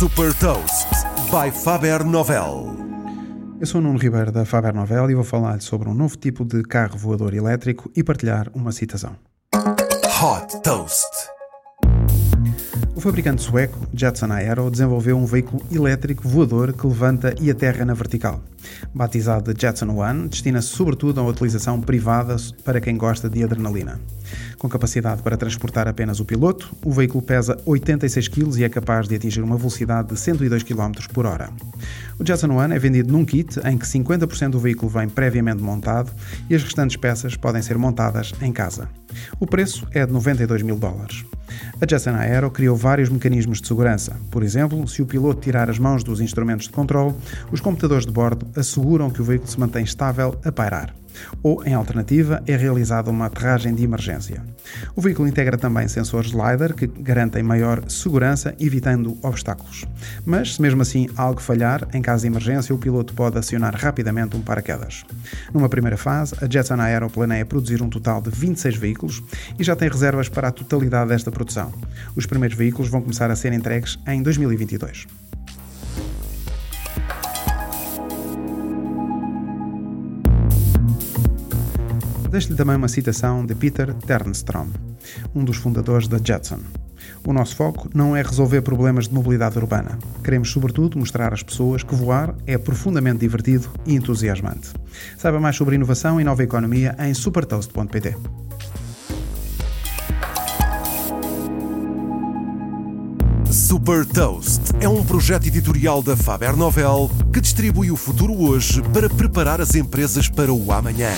Super Toast by Faber Novel. Eu sou o Nuno Ribeiro da Faber Novel e vou falar-lhe sobre um novo tipo de carro voador elétrico e partilhar uma citação. Hot Toast. O fabricante sueco Jetson Aero desenvolveu um veículo elétrico voador que levanta e aterra na vertical. Batizado de Jetson One, destina-se sobretudo uma utilização privada para quem gosta de adrenalina. Com capacidade para transportar apenas o piloto, o veículo pesa 86 kg e é capaz de atingir uma velocidade de 102 km por hora. O Jetson One é vendido num kit em que 50% do veículo vem previamente montado e as restantes peças podem ser montadas em casa. O preço é de 92 mil dólares. A Jetson Aero criou vários mecanismos de segurança. Por exemplo, se o piloto tirar as mãos dos instrumentos de controle, os computadores de bordo asseguram que o veículo se mantém estável a pairar ou, em alternativa, é realizada uma aterragem de emergência. O veículo integra também sensores LiDAR que garantem maior segurança, evitando obstáculos. Mas, se mesmo assim algo falhar, em caso de emergência, o piloto pode acionar rapidamente um paraquedas. Numa primeira fase, a Jetson Aero planeia produzir um total de 26 veículos e já tem reservas para a totalidade desta produção. Os primeiros veículos vão começar a ser entregues em 2022. Deixo-lhe também uma citação de Peter Ternstrom, um dos fundadores da Jetson. O nosso foco não é resolver problemas de mobilidade urbana. Queremos, sobretudo, mostrar às pessoas que voar é profundamente divertido e entusiasmante. Saiba mais sobre inovação e nova economia em supertoast.pt. Super Toast é um projeto editorial da Faber Novel que distribui o futuro hoje para preparar as empresas para o amanhã.